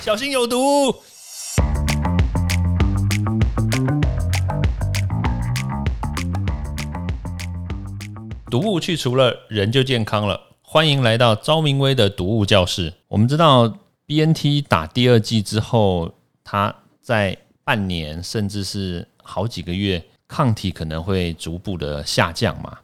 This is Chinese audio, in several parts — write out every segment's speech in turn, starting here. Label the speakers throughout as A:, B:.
A: 小心有毒。毒物去除了，人就健康了。欢迎来到昭明威的毒物教室。我们知道 B N T 打第二季之后，它在半年甚至是好几个月，抗体可能会逐步的下降嘛。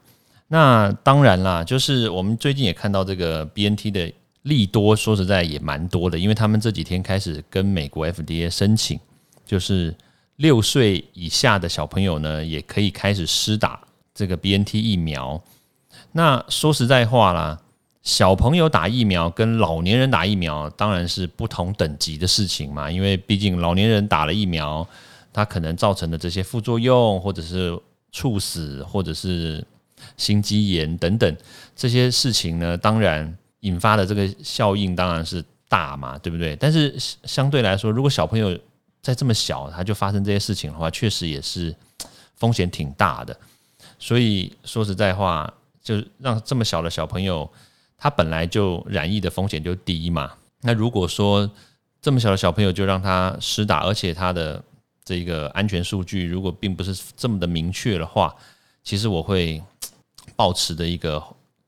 A: 那当然啦，就是我们最近也看到这个 B N T 的利多，说实在也蛮多的，因为他们这几天开始跟美国 F D A 申请，就是六岁以下的小朋友呢，也可以开始施打这个 B N T 疫苗。那说实在话啦，小朋友打疫苗跟老年人打疫苗当然是不同等级的事情嘛，因为毕竟老年人打了疫苗，他可能造成的这些副作用，或者是猝死，或者是心肌炎等等这些事情呢，当然引发的这个效应当然是大嘛，对不对？但是相对来说，如果小朋友在这么小他就发生这些事情的话，确实也是风险挺大的。所以说实在话。就让这么小的小朋友，他本来就染疫的风险就低嘛。那如果说这么小的小朋友就让他施打，而且他的这个安全数据如果并不是这么的明确的话，其实我会保持的一个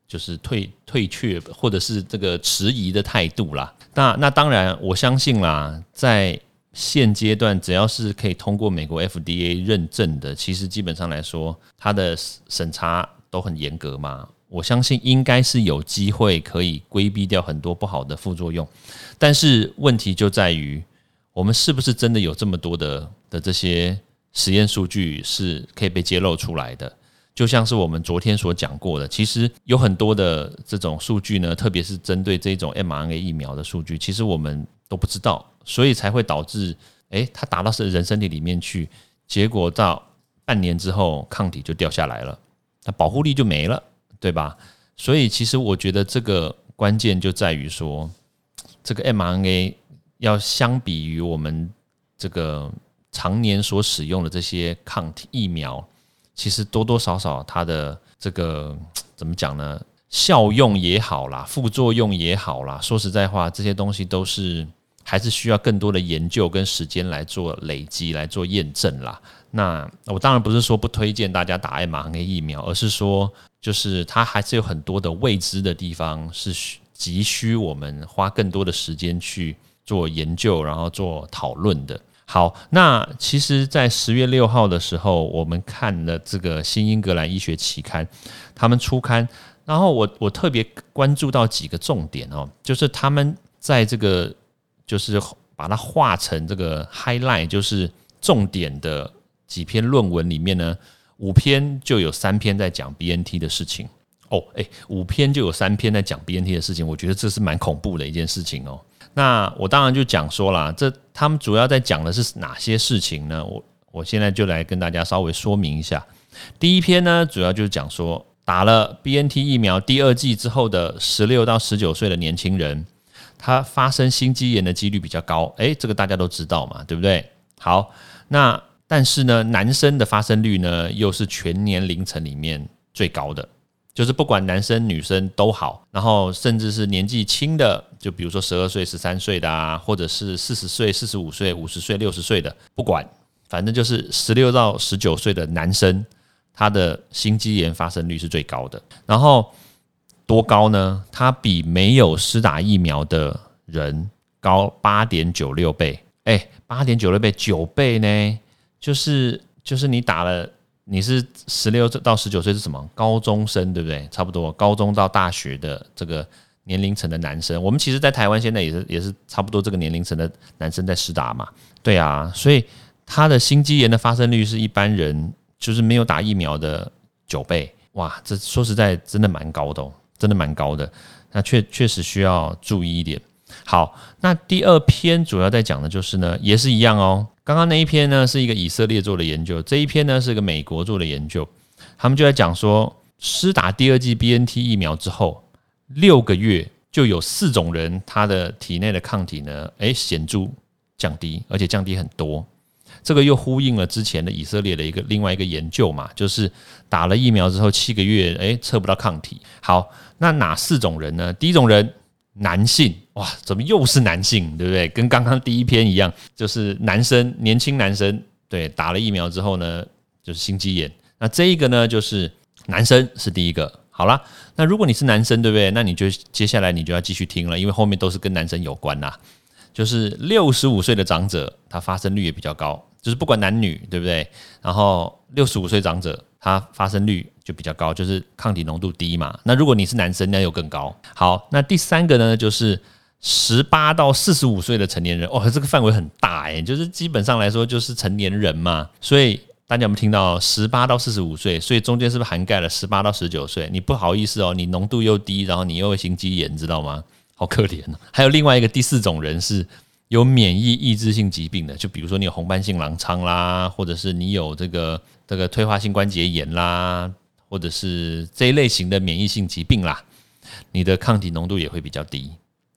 A: 就是退退却或者是这个迟疑的态度啦。那那当然，我相信啦，在现阶段只要是可以通过美国 FDA 认证的，其实基本上来说，它的审查。都很严格嘛，我相信应该是有机会可以规避掉很多不好的副作用，但是问题就在于我们是不是真的有这么多的的这些实验数据是可以被揭露出来的？就像是我们昨天所讲过的，其实有很多的这种数据呢，特别是针对这种 mRNA 疫苗的数据，其实我们都不知道，所以才会导致，诶，它打到是人身体里面去，结果到半年之后抗体就掉下来了。那保护力就没了，对吧？所以其实我觉得这个关键就在于说，这个 mRNA 要相比于我们这个常年所使用的这些抗体疫苗，其实多多少少它的这个 怎么讲呢？效用也好啦，副作用也好啦，说实在话，这些东西都是还是需要更多的研究跟时间来做累积、来做验证啦。那我当然不是说不推荐大家打 mRNA 疫苗，而是说，就是它还是有很多的未知的地方，是急需我们花更多的时间去做研究，然后做讨论的。好，那其实，在十月六号的时候，我们看了这个《新英格兰医学期刊》，他们出刊，然后我我特别关注到几个重点哦，就是他们在这个就是把它画成这个 highlight，就是重点的。几篇论文里面呢，五篇就有三篇在讲 BNT 的事情哦，诶，五篇就有三篇在讲 BNT 的事情，我觉得这是蛮恐怖的一件事情哦。那我当然就讲说啦，这他们主要在讲的是哪些事情呢？我我现在就来跟大家稍微说明一下。第一篇呢，主要就是讲说打了 BNT 疫苗第二剂之后的十六到十九岁的年轻人，他发生心肌炎的几率比较高。诶，这个大家都知道嘛，对不对？好，那。但是呢，男生的发生率呢，又是全年龄层里面最高的，就是不管男生女生都好，然后甚至是年纪轻的，就比如说十二岁、十三岁的啊，或者是四十岁、四十五岁、五十岁、六十岁的，不管，反正就是十六到十九岁的男生，他的心肌炎发生率是最高的。然后多高呢？他比没有施打疫苗的人高八点九六倍，哎，八点九六倍，九倍呢？就是就是你打了，你是十六到十九岁是什么高中生对不对？差不多高中到大学的这个年龄层的男生，我们其实，在台湾现在也是也是差不多这个年龄层的男生在施打嘛。对啊，所以他的心肌炎的发生率是一般人就是没有打疫苗的九倍。哇，这说实在真的蛮高的，哦，真的蛮高的。那确确实需要注意一点。好，那第二篇主要在讲的就是呢，也是一样哦。刚刚那一篇呢是一个以色列做的研究，这一篇呢是一个美国做的研究。他们就在讲说，施打第二剂 BNT 疫苗之后，六个月就有四种人他的体内的抗体呢，诶显著降低，而且降低很多。这个又呼应了之前的以色列的一个另外一个研究嘛，就是打了疫苗之后七个月，诶测不到抗体。好，那哪四种人呢？第一种人。男性，哇，怎么又是男性，对不对？跟刚刚第一篇一样，就是男生，年轻男生，对，打了疫苗之后呢，就是心肌炎。那这一个呢，就是男生是第一个。好啦，那如果你是男生，对不对？那你就接下来你就要继续听了，因为后面都是跟男生有关啦。就是六十五岁的长者，他发生率也比较高，就是不管男女，对不对？然后六十五岁长者，他发生率就比较高，就是抗体浓度低嘛。那如果你是男生，那又更高。好，那第三个呢，就是十八到四十五岁的成年人，哦，这个范围很大诶，就是基本上来说就是成年人嘛，所以。大家有没有听到十八到四十五岁？所以中间是不是涵盖了十八到十九岁？你不好意思哦，你浓度又低，然后你又会心肌炎，知道吗？好可怜。还有另外一个第四种人是有免疫抑制性疾病的，就比如说你有红斑性狼疮啦，或者是你有这个这个退化性关节炎啦，或者是这一类型的免疫性疾病啦，你的抗体浓度也会比较低。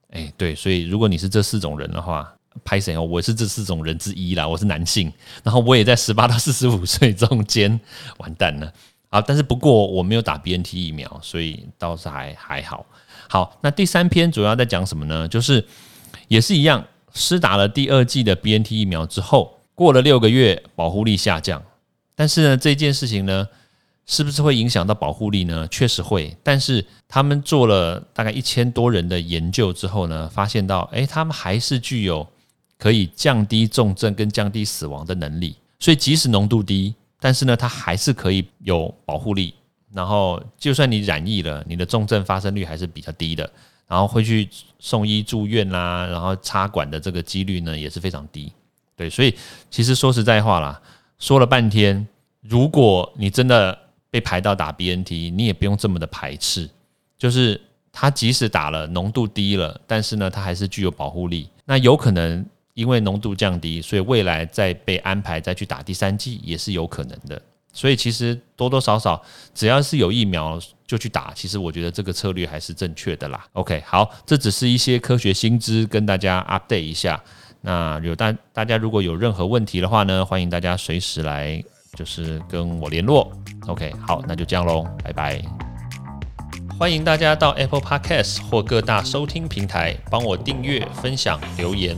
A: 哎，对，所以如果你是这四种人的话。拍谁哦？我是这四种人之一啦，我是男性，然后我也在十八到四十五岁中间，完蛋了啊！但是不过我没有打 BNT 疫苗，所以倒是还还好。好，那第三篇主要在讲什么呢？就是也是一样，施打了第二剂的 BNT 疫苗之后，过了六个月，保护力下降。但是呢，这件事情呢？是不是会影响到保护力呢？确实会，但是他们做了大概一千多人的研究之后呢，发现到，诶，他们还是具有可以降低重症跟降低死亡的能力。所以即使浓度低，但是呢，它还是可以有保护力。然后就算你染疫了，你的重症发生率还是比较低的。然后会去送医住院啦，然后插管的这个几率呢也是非常低。对，所以其实说实在话啦，说了半天，如果你真的被排到打 BNT，你也不用这么的排斥，就是它即使打了浓度低了，但是呢，它还是具有保护力。那有可能因为浓度降低，所以未来再被安排再去打第三剂也是有可能的。所以其实多多少少只要是有疫苗就去打，其实我觉得这个策略还是正确的啦。OK，好，这只是一些科学新知跟大家 update 一下。那有大大家如果有任何问题的话呢，欢迎大家随时来。就是跟我联络，OK，好，那就这样喽，拜拜。欢迎大家到 Apple Podcast 或各大收听平台帮我订阅、分享、留言。